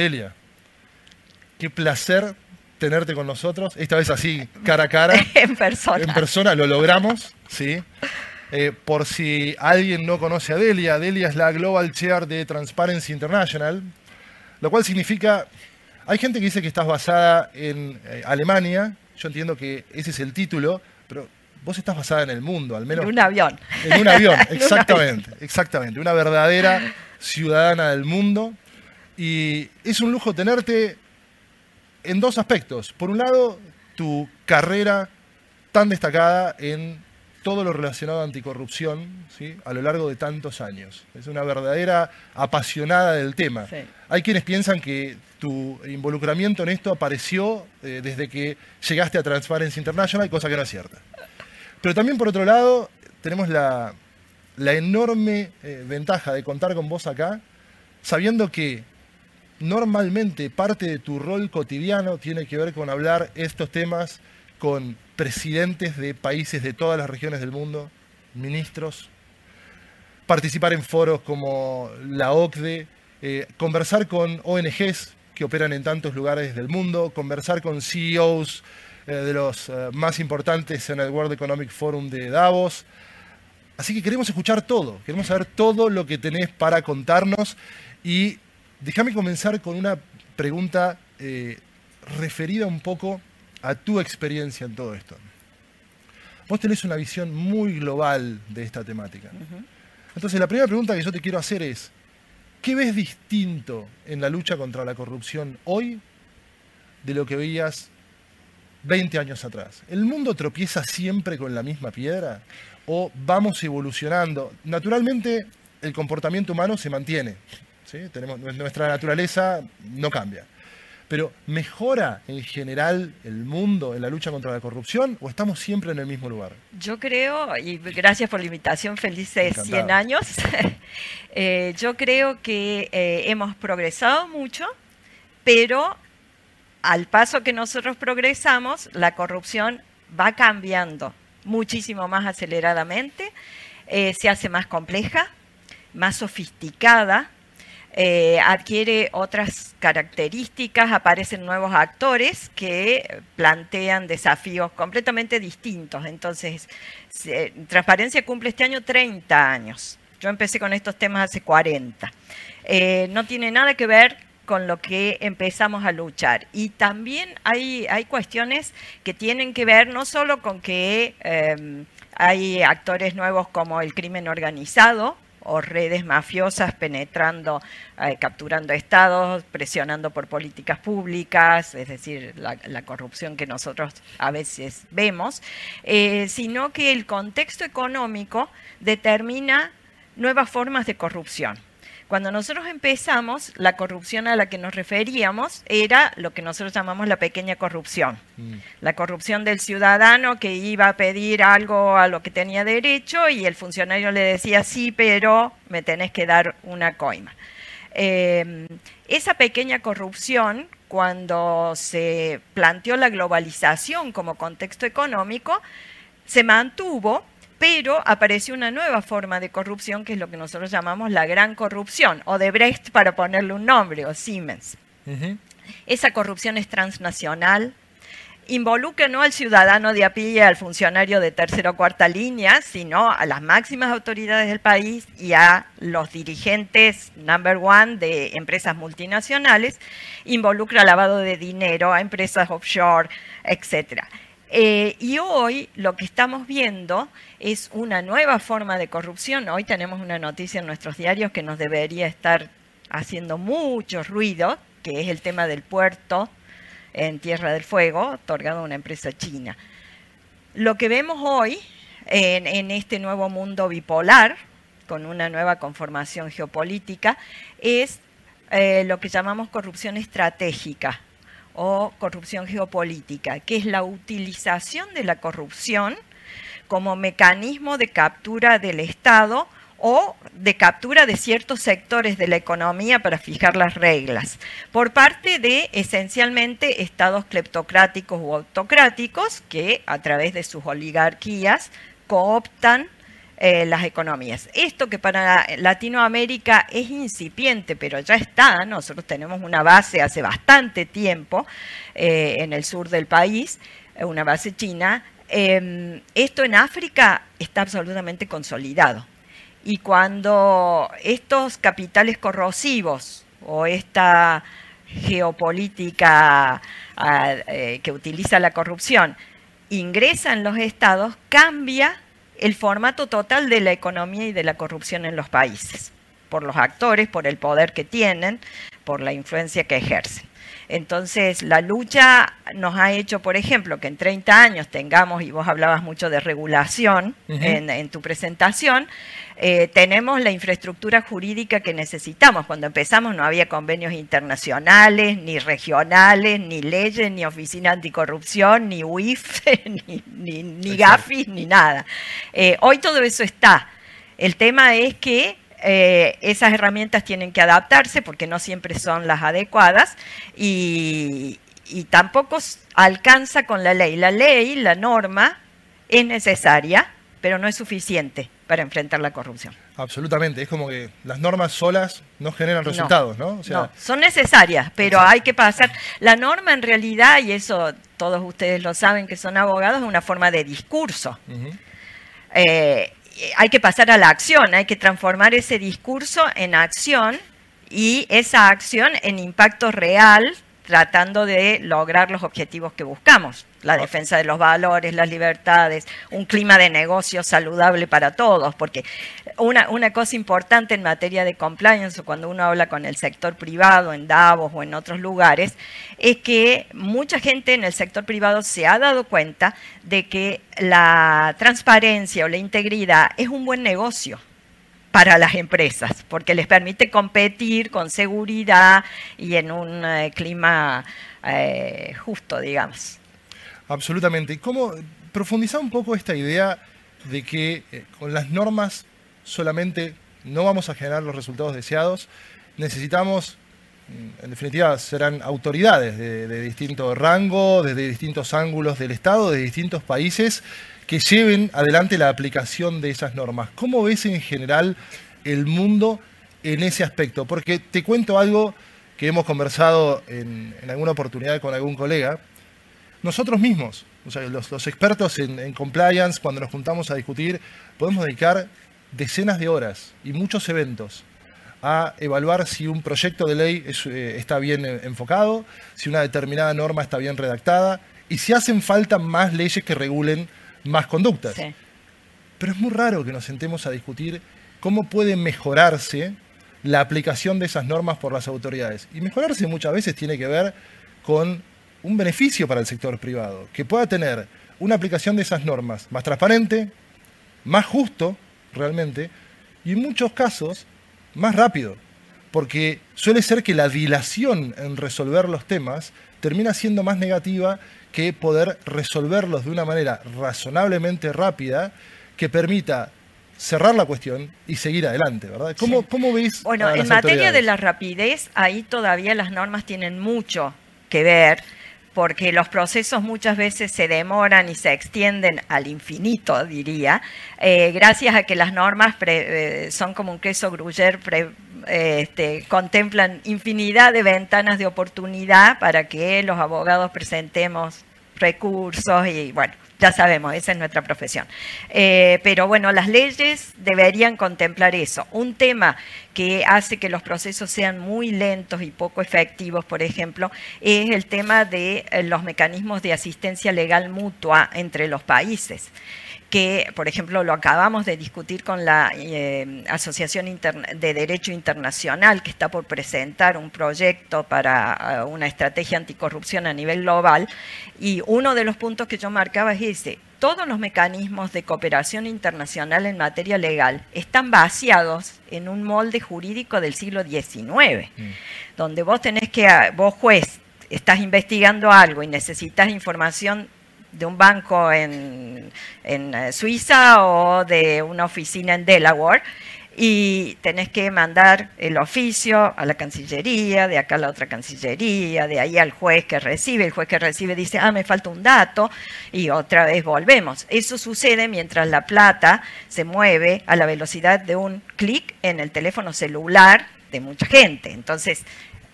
Delia, qué placer tenerte con nosotros, esta vez así, cara a cara. en persona. En persona, lo logramos, ¿sí? Eh, por si alguien no conoce a Delia, Delia es la Global Chair de Transparency International, lo cual significa, hay gente que dice que estás basada en eh, Alemania, yo entiendo que ese es el título, pero vos estás basada en el mundo, al menos. En un avión. En un avión, exactamente, exactamente. Una verdadera ciudadana del mundo. Y es un lujo tenerte en dos aspectos. Por un lado, tu carrera tan destacada en todo lo relacionado a anticorrupción ¿sí? a lo largo de tantos años. Es una verdadera apasionada del tema. Hay quienes piensan que tu involucramiento en esto apareció eh, desde que llegaste a Transparency International, cosa que no es cierta. Pero también, por otro lado, tenemos la, enorme eh, ventaja de contar con vos acá, sabiendo que normalmente parte de tu rol cotidiano tiene que ver con hablar estos temas con presidentes de países de todas las regiones del mundo, ministros, participar en foros como la OCDE, eh, conversar con ONGs que operan en tantos lugares del mundo, conversar con CEOs eh, de los eh, más importantes en el World Economic Forum de Davos. Así que queremos escuchar todo, queremos saber todo lo que tenés para contarnos y déjame comenzar con una pregunta referida un poco a tu experiencia en todo esto. Vos tenés una visión muy global de esta temática. Entonces, la primera pregunta que yo te quiero hacer es, ¿qué ves distinto en la lucha contra la corrupción hoy de lo que veías 20 años atrás? ¿El mundo tropieza siempre con la misma piedra? ¿O vamos evolucionando? Naturalmente, el comportamiento humano se mantiene. Tenemos, nuestra naturaleza no cambia. Pero ¿mejora en general el mundo en la lucha contra la corrupción o estamos siempre en el mismo lugar? Yo creo, y gracias por la invitación, felices 100 años, eh, yo creo que eh, hemos progresado mucho, pero al paso que nosotros progresamos, la corrupción va cambiando muchísimo más aceleradamente, eh, se hace más compleja, más sofisticada, eh, adquiere otras características, aparecen nuevos actores que plantean desafíos completamente distintos. Entonces, Transparencia cumple este año 30 años. Yo empecé con estos temas hace 40. Eh, no tiene nada que ver con lo que empezamos a luchar. Y también hay, hay cuestiones que tienen que ver no solo con que eh, hay actores nuevos como el crimen organizado, o redes mafiosas penetrando, eh, capturando estados, presionando por políticas públicas, es decir, la, corrupción que nosotros a veces vemos, eh, sino que el contexto económico determina nuevas formas de corrupción. Cuando nosotros empezamos, la corrupción a la que nos referíamos era lo que nosotros llamamos la pequeña corrupción. Mm. La corrupción del ciudadano que iba a pedir algo a lo que tenía derecho y el funcionario le decía, sí, pero me tenés que dar una coima. Em, esa pequeña corrupción, cuando se planteó la globalización como contexto económico, se mantuvo pero apareció una nueva forma de corrupción que es lo que nosotros llamamos la gran corrupción, o de Brecht para ponerle un nombre, o Siemens. Esa corrupción es transnacional, involucra no al ciudadano de a pie al funcionario de tercera o cuarta línea, sino a las máximas autoridades del país y a los dirigentes number one de empresas multinacionales, involucra lavado de dinero a empresas offshore, etcétera. Eh, y hoy lo que estamos viendo es una nueva forma de corrupción. Hoy tenemos una noticia en nuestros diarios que nos debería estar haciendo mucho ruido, que es el tema del puerto en Tierra del Fuego, otorgado a una empresa china. Lo que vemos hoy en, este nuevo mundo bipolar, con una nueva conformación geopolítica, es eh, lo que llamamos corrupción estratégica o corrupción geopolítica, que es la utilización de la corrupción como mecanismo de captura del Estado o de captura de ciertos sectores de la economía para fijar las reglas, por parte de esencialmente estados cleptocráticos u autocráticos que a través de sus oligarquías cooptan eh, las economías. Esto que para Latinoamérica es incipiente, pero ya está, nosotros tenemos una base hace bastante tiempo eh, en el sur del país, una base china, em, esto en África está absolutamente consolidado. Y cuando estos capitales corrosivos o esta geopolítica ah, eh, que utiliza la corrupción ingresa en los estados, cambia el formato total de la economía y de la corrupción en los países, por los actores, por el poder que tienen, por la influencia que ejercen. Entonces, la lucha nos ha hecho, por ejemplo, que en 30 años tengamos, y vos hablabas mucho de regulación en, tu presentación, eh, tenemos la infraestructura jurídica que necesitamos. Cuando empezamos no había convenios internacionales, ni regionales, ni leyes, ni oficina anticorrupción, ni UIF, ni, ni, ni GAFIS, ni nada. Eh, hoy todo eso está. El tema es que eh, esas herramientas tienen que adaptarse porque no siempre son las adecuadas y, tampoco alcanza con la ley. La ley, la norma, es necesaria, pero no es suficiente para enfrentar la corrupción. Absolutamente, es como que las normas solas no generan resultados, ¿no? no, son necesarias, pero hay que pasar. La norma en realidad, y eso todos ustedes lo saben que son abogados, es una forma de discurso hay que pasar a la acción, hay que transformar ese discurso en acción y esa acción en impacto real tratando de lograr los objetivos que buscamos, la defensa de los valores, las libertades, un clima de negocio saludable para todos, porque una, una cosa importante en materia de compliance, cuando uno habla con el sector privado en Davos o en otros lugares, es que mucha gente en el sector privado se ha dado cuenta de que la transparencia o la integridad es un buen negocio para las empresas, porque les permite competir con seguridad y en un eh, clima eh, justo, digamos. Absolutamente. ¿Y cómo profundizar un poco esta idea de que eh, con las normas solamente no vamos a generar los resultados deseados? Necesitamos, mm, en definitiva, serán autoridades de, distinto rango, desde distintos ángulos del Estado, de distintos países, que lleven adelante la aplicación de esas normas. ¿Cómo ves en general el mundo en ese aspecto? Porque te cuento algo que hemos conversado en, alguna oportunidad con algún colega. Nosotros mismos, o sea, los, expertos en, compliance, cuando nos juntamos a discutir, podemos dedicar decenas de horas y muchos eventos a evaluar si un proyecto de ley eh, está bien enfocado, si una determinada norma está bien redactada y si hacen falta más leyes que regulen más conductas. Pero es muy raro que nos sentemos a discutir cómo puede mejorarse la aplicación de esas normas por las autoridades. Y mejorarse muchas veces tiene que ver con un beneficio para el sector privado, que pueda tener una aplicación de esas normas más transparente, más justo realmente, y en muchos casos más rápido, porque suele ser que la dilación en resolver los temas termina siendo más negativa que poder resolverlos de una manera razonablemente rápida que permita cerrar la cuestión y seguir adelante, ¿verdad? ¿Cómo, ¿cómo veis? Bueno, en materia de la rapidez, ahí todavía las normas tienen mucho que ver porque los procesos muchas veces se demoran y se extienden al infinito, diría, eh, gracias a que las normas eh, son como un queso gruyer, este, contemplan infinidad de ventanas de oportunidad para que los abogados presentemos recursos y bueno, ya sabemos, esa es nuestra profesión. Eh, pero bueno, las leyes deberían contemplar eso. Un tema que hace que los procesos sean muy lentos y poco efectivos, por ejemplo, es el tema de eh, los mecanismos de asistencia legal mutua entre los países que, por ejemplo, lo acabamos de discutir con la eh, Asociación de Derecho Internacional, que está por presentar un proyecto para una estrategia anticorrupción a nivel global, y uno de los puntos que yo marcaba es ese. Todos los mecanismos de cooperación internacional en materia legal están vaciados en un molde jurídico del siglo XIX, mm. donde vos tenés que, vos juez, estás investigando algo y necesitas información de un banco en, en, eh, Suiza o de una oficina en Delaware, y tenés que mandar el oficio a la Cancillería, de acá a la otra Cancillería, de ahí al juez que recibe, el juez que recibe dice, ah, me falta un dato, y otra vez volvemos. Eso sucede mientras la plata se mueve a la velocidad de un clic en el teléfono celular de mucha gente. Entonces,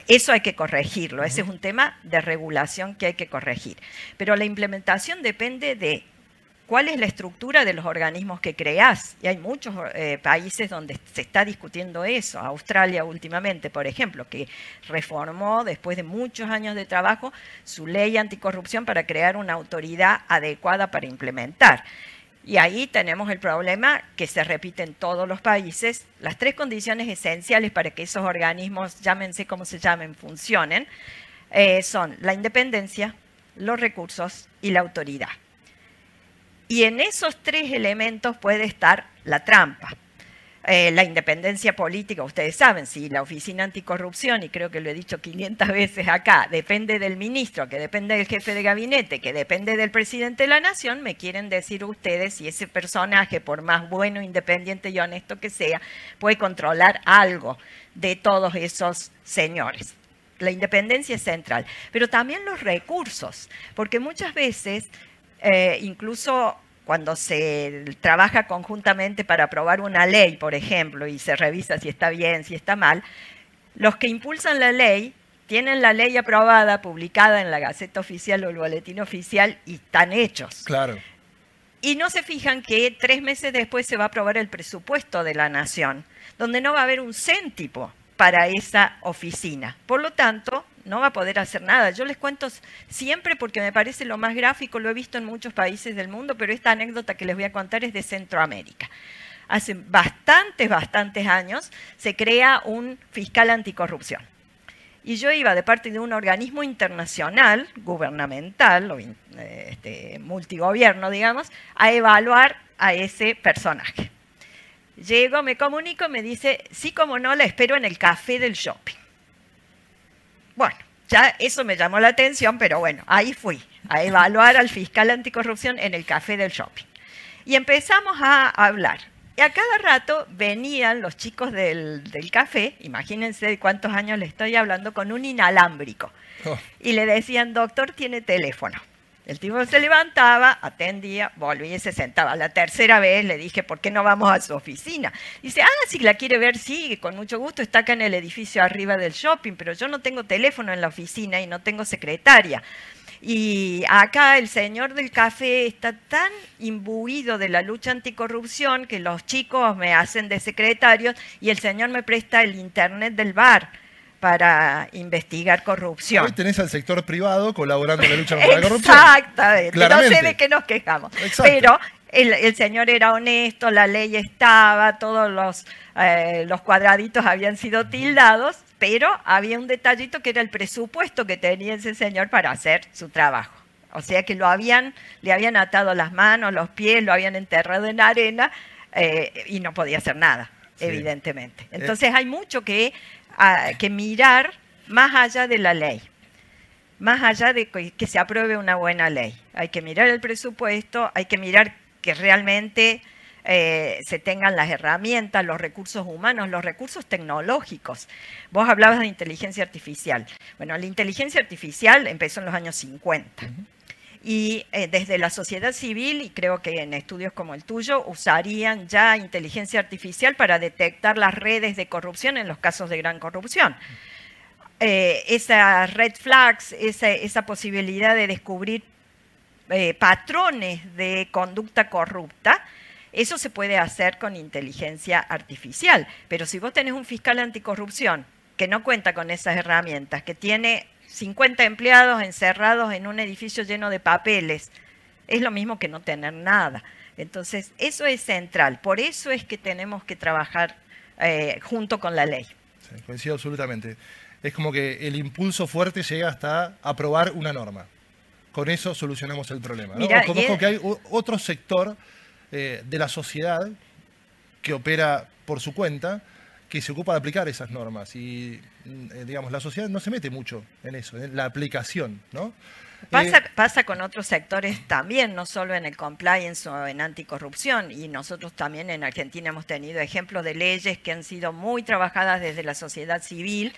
eso hay que corregirlo, ese es un tema de regulación que hay que corregir. Pero la implementación depende de cuál es la estructura de los organismos que creás. Y hay muchos eh, países donde se está discutiendo eso. Australia últimamente, por ejemplo, que reformó después de muchos años de trabajo su ley anticorrupción para crear una autoridad adecuada para implementar. Y ahí tenemos el problema que se repite en todos los países. Las tres condiciones esenciales para que esos organismos, llámense como se llamen, funcionen, eh, son la independencia, los recursos y la autoridad. Y en esos tres elementos puede estar la trampa. Eh, la independencia política, ustedes saben, si la Oficina Anticorrupción, y creo que lo he dicho 500 veces acá, depende del ministro, que depende del jefe de gabinete, que depende del presidente de la nación, me quieren decir ustedes si ese personaje, por más bueno, independiente y honesto que sea, puede controlar algo de todos esos señores. La independencia es central, pero también los recursos, porque muchas veces, eh, incluso cuando se trabaja conjuntamente para aprobar una ley, por ejemplo, y se revisa si está bien, si está mal, los que impulsan la ley tienen la ley aprobada, publicada en la Gaceta Oficial o el Boletín Oficial y están hechos. Claro. Y no se fijan que tres meses después se va a aprobar el presupuesto de la Nación, donde no va a haber un céntimo para esa oficina. Por lo tanto, no va a poder hacer nada. Yo les cuento siempre porque me parece lo más gráfico, lo he visto en muchos países del mundo, pero esta anécdota que les voy a contar es de Centroamérica. Hace bastantes, bastantes años se crea un fiscal anticorrupción. Y yo iba de parte de un organismo internacional, gubernamental, o este, multigobierno, digamos, a evaluar a ese personaje. Llego, me comunico, me dice, sí, como no, la espero en el café del shopping. Bueno, ya eso me llamó la atención, pero bueno, ahí fui a evaluar al fiscal anticorrupción en el café del shopping. Y empezamos a hablar. Y a cada rato venían los chicos del, café, imagínense de cuántos años le estoy hablando, con un inalámbrico. Oh. Y le decían, doctor, tiene teléfono. El tipo se levantaba, atendía, volvía y se sentaba. La tercera vez le dije, ¿por qué no vamos a su oficina? Dice, ah, si la quiere ver, sí, con mucho gusto, está acá en el edificio arriba del shopping, pero yo no tengo teléfono en la oficina y no tengo secretaria. Y acá el señor del café está tan imbuido de la lucha anticorrupción que los chicos me hacen de secretarios y el señor me presta el internet del bar para investigar corrupción. Hoy tenés al sector privado colaborando en la lucha contra la corrupción. Exactamente, no sé de qué nos quejamos. Pero el, señor era honesto, la ley estaba, todos los, eh, los cuadraditos habían sido tildados, pero había un detallito que era el presupuesto que tenía ese señor para hacer su trabajo. O sea que lo habían, le habían atado las manos, los pies, lo habían enterrado en arena eh, y no podía hacer nada, evidentemente. Eh, Entonces hay mucho que que mirar más allá de la ley, más allá de que, se apruebe una buena ley. Hay que mirar el presupuesto, hay que mirar que realmente eh, se tengan las herramientas, los recursos humanos, los recursos tecnológicos. Vos hablabas de inteligencia artificial. Bueno, la inteligencia artificial empezó en los años 50 y eh, desde la sociedad civil, y creo que en estudios como el tuyo, usarían ya inteligencia artificial para detectar las redes de corrupción en los casos de gran corrupción. Eh, esas red flags, esa, posibilidad de descubrir eh, patrones de conducta corrupta, eso se puede hacer con inteligencia artificial. Pero si vos tenés un fiscal anticorrupción que no cuenta con esas herramientas, que tiene 50 empleados encerrados en un edificio lleno de papeles. Es lo mismo que no tener nada. Entonces, eso es central. Por eso es que tenemos que trabajar eh, junto con la ley. Sí, coincido absolutamente. Es como que el impulso fuerte llega hasta aprobar una norma. Con eso solucionamos el problema. ¿no? Conozco que hay otro sector eh, de la sociedad que opera por su cuenta, que se ocupa de aplicar esas normas. Y, mm, eh, digamos, la sociedad no se mete mucho en eso, en la aplicación, ¿no? Pasa, pasa, con otros sectores también, no solo en el compliance o en anticorrupción, y nosotros también en Argentina hemos tenido ejemplos de leyes que han sido muy trabajadas desde la sociedad civil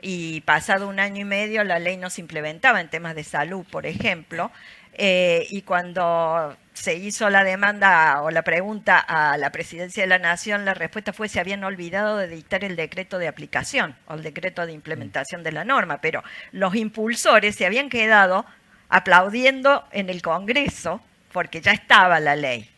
y pasado un año y medio la ley no se implementaba en temas de salud, por ejemplo, eh, y cuando se hizo la demanda o la pregunta a la presidencia de la Nación, la respuesta fue se habían olvidado de dictar el decreto de aplicación o el decreto de implementación de la norma, pero los impulsores se habían quedado aplaudiendo en el Congreso porque ya estaba la ley.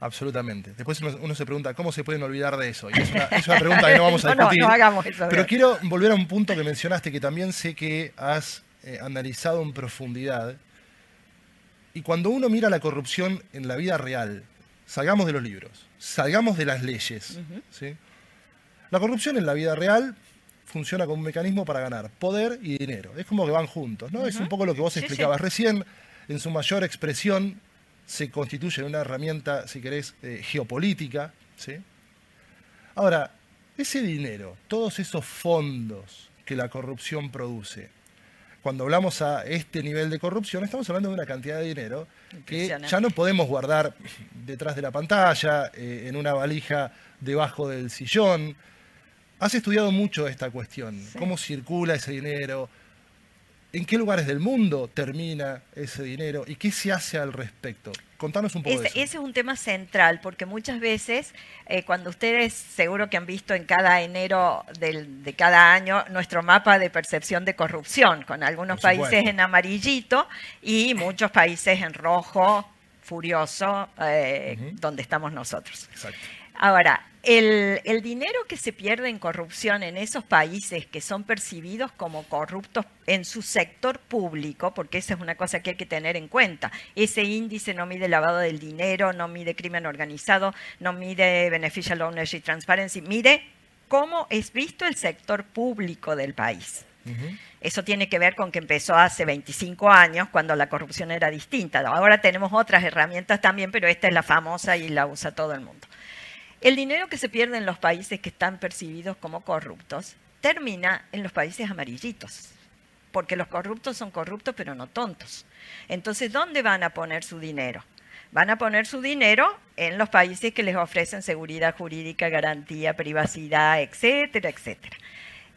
Absolutamente. Después uno, se pregunta, ¿cómo se pueden olvidar de eso? Y es una, pregunta que no vamos a discutir. no, no, hagamos eso. Pero quiero volver a un punto que mencionaste, que también sé que has eh, analizado en profundidad. Y cuando uno mira la corrupción en la vida real, salgamos de los libros, salgamos de las leyes. ¿sí? La corrupción en la vida real funciona como un mecanismo para ganar poder y dinero. Es como que van juntos, ¿no? Es un poco lo que vos explicabas recién, en su mayor expresión se constituye en una herramienta, si querés, eh, geopolítica, ¿sí? Ahora, ese dinero, todos esos fondos que la corrupción produce, cuando hablamos a este nivel de corrupción, estamos hablando de una cantidad de dinero que ya no podemos guardar detrás de la pantalla, eh, en una valija debajo del sillón, Has estudiado mucho esta cuestión, cómo circula ese dinero, en qué lugares del mundo termina ese dinero y qué se hace al respecto. Contanos un poco de eso. Ese es un tema central, porque muchas veces, eh, cuando ustedes seguro que han visto en cada enero de cada año nuestro mapa de percepción de corrupción, con algunos países en amarillito y muchos países en rojo, furioso, eh, donde estamos nosotros. Exacto. Ahora, el, dinero que se pierde en corrupción en esos países que son percibidos como corruptos en su sector público, porque esa es una cosa que hay que tener en cuenta, ese índice no mide lavado del dinero, no mide crimen organizado, no mide beneficial ownership transparency, mide cómo es visto el sector público del país. Eso tiene que ver con que empezó hace 25 años, cuando la corrupción era distinta. Ahora tenemos otras herramientas también, pero esta es la famosa y la usa todo el mundo. El dinero que se pierde en los países que están percibidos como corruptos termina en los países amarillitos, porque los corruptos son corruptos pero no tontos. Entonces, ¿dónde van a poner su dinero? Van a poner su dinero en los países que les ofrecen seguridad jurídica, garantía, privacidad, etcétera, etcétera.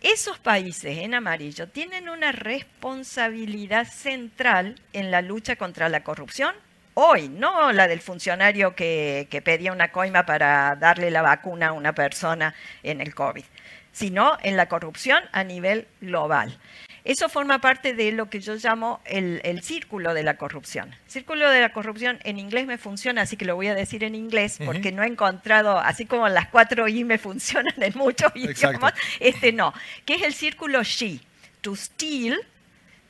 Esos países en amarillo tienen una responsabilidad central en la lucha contra la corrupción hoy, no la del funcionario que, pedía una coima para darle la vacuna a una persona en el COVID, sino en la corrupción a nivel global. Eso forma parte de lo que yo llamo el, círculo de la corrupción. círculo de la corrupción en inglés me funciona, así que lo voy a decir en inglés, porque no he encontrado, así como las cuatro I me funcionan en muchos idiomas, este no, que es el círculo SHE, to steal,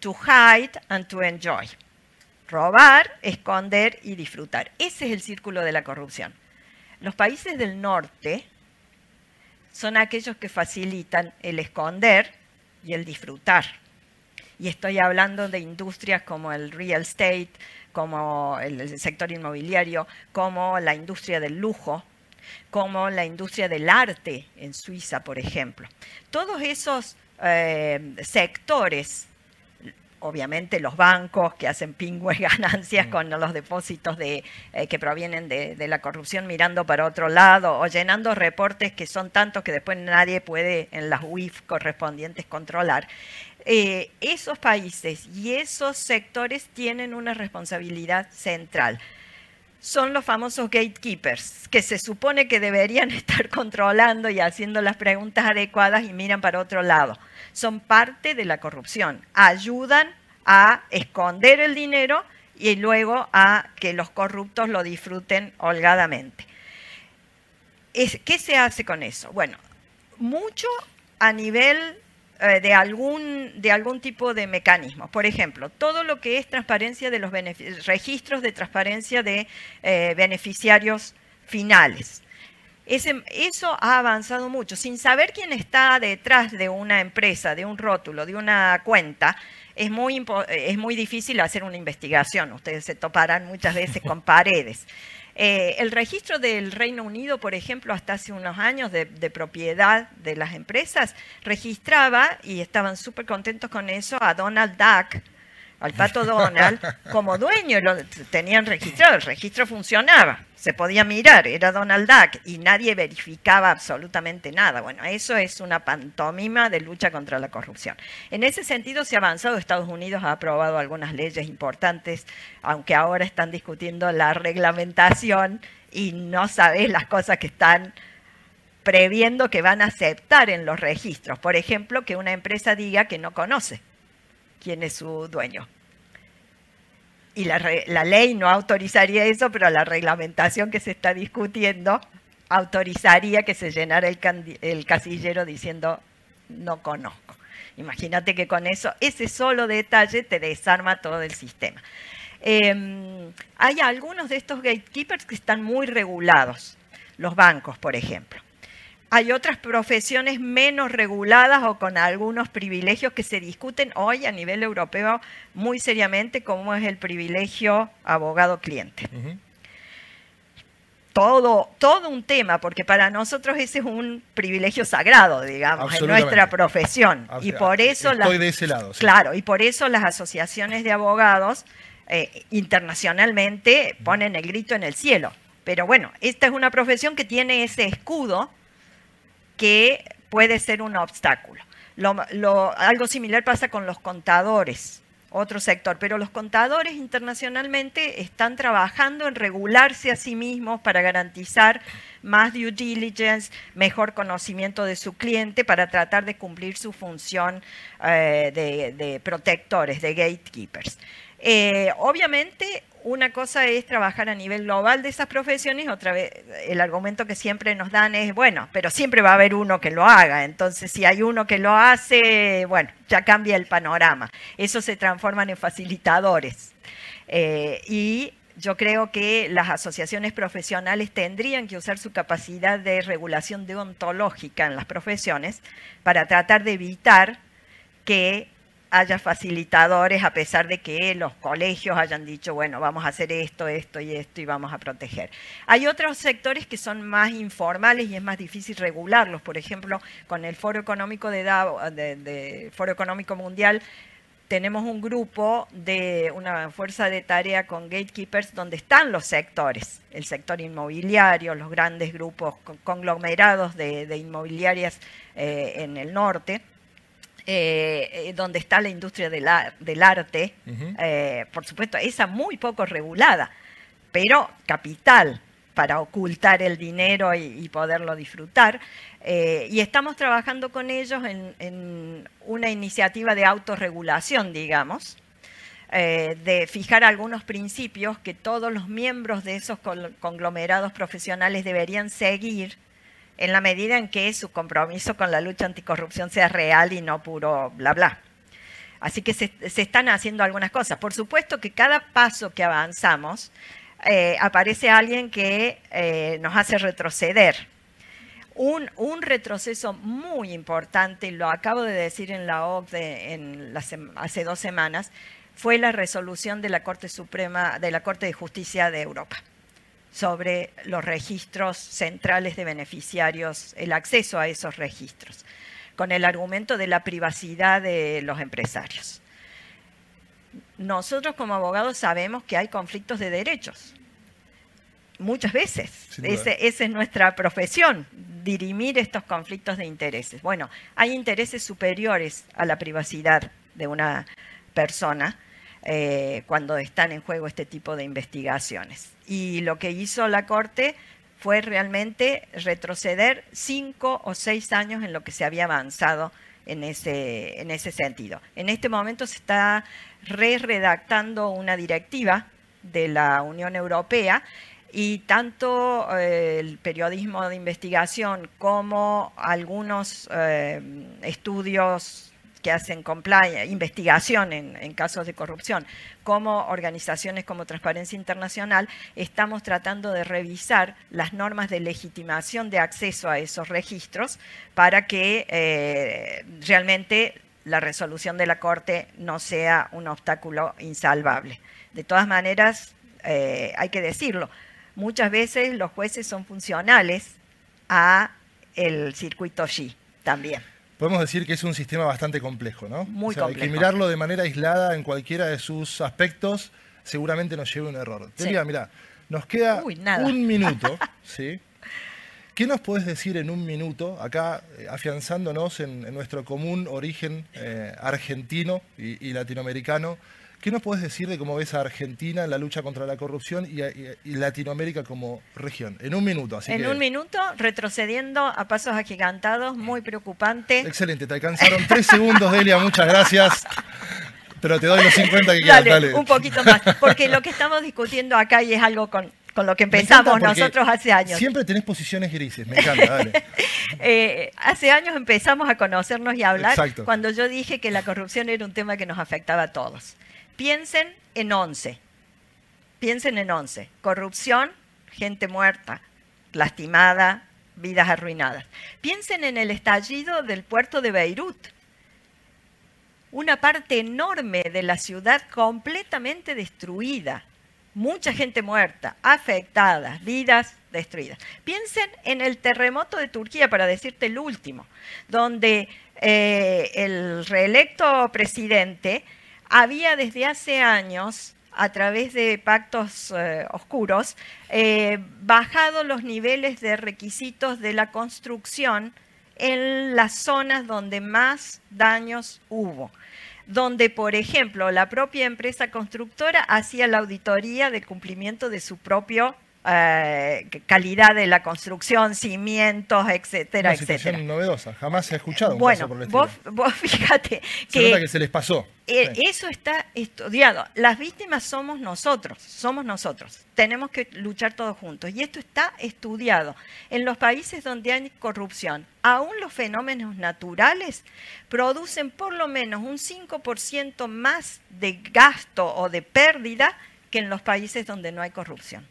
to hide and to enjoy robar, esconder y disfrutar. Ese es el círculo de la corrupción. Los países del norte son aquellos que facilitan el esconder y el disfrutar. Y estoy hablando de industrias como el real estate, como el sector inmobiliario, como la industria del lujo, como la industria del arte en Suiza, por ejemplo. Todos esos eh, sectores obviamente los bancos que hacen pingües ganancias mm. con los depósitos de, eh, que provienen de, la corrupción mirando para otro lado o llenando reportes que son tantos que después nadie puede en las UIF correspondientes controlar. Eh, esos países y esos sectores tienen una responsabilidad central. Son los famosos gatekeepers, que se supone que deberían estar controlando y haciendo las preguntas adecuadas y miran para otro lado son parte de la corrupción. Ayudan a esconder el dinero y luego a que los corruptos lo disfruten holgadamente. ¿Qué se hace con eso? Bueno, mucho a nivel de, algún, de algún tipo de mecanismo. Por ejemplo, todo lo que es transparencia de los registros de transparencia de eh, beneficiarios finales eso ha avanzado mucho. Sin saber quién está detrás de una empresa, de un rótulo, de una cuenta, es muy, es muy difícil hacer una investigación. Ustedes se toparán muchas veces con paredes. Eh, el registro del Reino Unido, por ejemplo, hasta hace unos años de, de propiedad de las empresas, registraba, y estaban súper contentos con eso, a Donald Duck, al pato Donald como dueño, lo tenían registrado, el registro funcionaba, se podía mirar, era Donald Duck y nadie verificaba absolutamente nada. Bueno, eso es una pantomima de lucha contra la corrupción. En ese sentido se ha avanzado, Estados Unidos ha aprobado algunas leyes importantes, aunque ahora están discutiendo la reglamentación y no sabes las cosas que están previendo que van a aceptar en los registros. Por ejemplo, que una empresa diga que no conoce quién es su dueño. Y la, ley no autorizaría eso, pero la reglamentación que se está discutiendo autorizaría que se llenara el, casillero diciendo no conozco. Imagínate que con eso, ese solo detalle te desarma todo el sistema. Em, hay algunos de estos gatekeepers que están muy regulados, los bancos, por ejemplo. Hay otras profesiones menos reguladas o con algunos privilegios que se discuten hoy a nivel europeo muy seriamente, como es el privilegio abogado-cliente. Todo, todo un tema, porque para nosotros ese es un privilegio sagrado, digamos, en nuestra profesión. Y por eso Estoy de ese lado. Claro, y por eso las asociaciones de abogados eh, internacionalmente ponen el grito en el cielo. Pero bueno, esta es una profesión que tiene ese escudo que puede ser un obstáculo. algo similar pasa con los contadores, otro sector, pero los contadores internacionalmente están trabajando en regularse a sí mismos para garantizar más due diligence, mejor conocimiento de su cliente para tratar de cumplir su función eh, de, protectores, de gatekeepers. Eh, obviamente, una cosa es trabajar a nivel global de esas profesiones, otra vez el argumento que siempre nos dan es, bueno, pero siempre va a haber uno que lo haga, entonces si hay uno que lo hace, bueno, ya cambia el panorama. Eso se transforman en facilitadores. Eh, y yo creo que las asociaciones profesionales tendrían que usar su capacidad de regulación deontológica en las profesiones para tratar de evitar que haya facilitadores a pesar de que los colegios hayan dicho, bueno, vamos a hacer esto, esto y esto y vamos a proteger. Hay otros sectores que son más informales y es más difícil regularlos. Por ejemplo, con el Foro Económico de, Foro Económico Mundial tenemos un grupo de una fuerza de tarea con gatekeepers donde están los sectores, el sector inmobiliario, los grandes grupos conglomerados de, inmobiliarias eh, en el norte eh, eh, donde está la industria del, arte, eh, por supuesto, esa muy poco regulada, pero capital para ocultar el dinero y, poderlo disfrutar. y estamos trabajando con ellos en, una iniciativa de autorregulación, digamos, de fijar algunos principios que todos los miembros de esos conglomerados profesionales deberían seguir en la medida en que su compromiso con la lucha anticorrupción sea real y no puro bla bla. Así que se, están haciendo algunas cosas. Por supuesto que cada paso que avanzamos eh, aparece alguien que eh, nos hace retroceder. Un, retroceso muy importante, y lo acabo de decir en la OCDE en hace dos semanas, fue la resolución de la Corte Suprema, de la Corte de Justicia de Europa sobre los registros centrales de beneficiarios, el acceso a esos registros, con el argumento de la privacidad de los empresarios. Nosotros como abogados sabemos que hay conflictos de derechos, muchas veces. esa es nuestra profesión, dirimir estos conflictos de intereses. Bueno, hay intereses superiores a la privacidad de una persona eh, cuando están en juego este tipo de investigaciones. Y lo que hizo la Corte fue realmente retroceder cinco o seis años en lo que se había avanzado en ese, en ese sentido. En este momento se está re-redactando una directiva de la Unión Europea y tanto eh, el periodismo de investigación como algunos eh, estudios que hacen investigación en, casos de corrupción, como organizaciones como Transparencia Internacional, estamos tratando de revisar las normas de legitimación de acceso a esos registros para que eh, realmente la resolución de la Corte no sea un obstáculo insalvable. De todas maneras, eh, hay que decirlo, muchas veces los jueces son funcionales a el circuito G también. Podemos decir que es un sistema bastante complejo, ¿no? Muy complejo. que mirarlo de manera aislada en cualquiera de sus aspectos seguramente nos lleve a un error. Sí. mira, nos queda un minuto, ¿sí? ¿Qué nos puedes decir en un minuto, acá eh, afianzándonos en, nuestro común origen eh, argentino y, latinoamericano? ¿Qué nos puedes decir de cómo ves a Argentina en la lucha contra la corrupción y, Latinoamérica como región? En un minuto, así En un minuto, retrocediendo a pasos agigantados, muy preocupante. Excelente, te alcanzaron tres segundos, Delia, muchas gracias. Pero te doy los 50 que quieras, dale. Un poquito más, porque lo que estamos discutiendo acá y es algo con, con lo que empezamos nosotros hace años. Siempre tenés posiciones grises, me encanta, dale. Eh, hace años empezamos a conocernos y a hablar cuando yo dije que la corrupción era un tema que nos afectaba a todos. Piensen en 11. Piensen en 11. Corrupción, gente muerta, lastimada, vidas arruinadas. Piensen en el estallido del puerto de Beirut. Una parte enorme de la ciudad completamente destruida mucha gente muerta, afectada, vidas destruidas. Piensen en el terremoto de Turquía, para decirte el último, donde eh, el reelecto presidente había desde hace años, a través de pactos eh, oscuros, eh, bajado los niveles de requisitos de la construcción en las zonas donde más daños hubo donde, por ejemplo, la propia empresa constructora hacía la auditoría de cumplimiento de su propio eh, calidad de la construcción, cimientos, etcétera, Una etcétera. novedosa, jamás se ha escuchado bueno, por vos, vos, fíjate que, que se les pasó. Eh, eso está estudiado. Las víctimas somos nosotros, somos nosotros. Tenemos que luchar todos juntos. Y esto está estudiado. En los países donde hay corrupción, aún los fenómenos naturales producen por lo menos un 5% más de gasto o de pérdida que en los países donde no hay corrupción.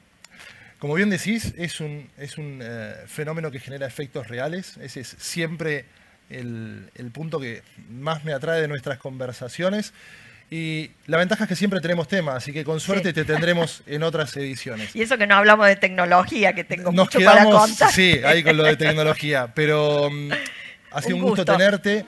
Como bien decís, es un, es un eh, fenómeno que genera efectos reales. Ese es siempre el, punto que más me atrae de nuestras conversaciones. Y la ventaja es que siempre tenemos temas, así que con suerte te tendremos en otras ediciones. Y eso que no hablamos de tecnología, que tengo mucho para contar. Sí, ahí con lo de tecnología. Pero mm, ha sido un, gusto tenerte.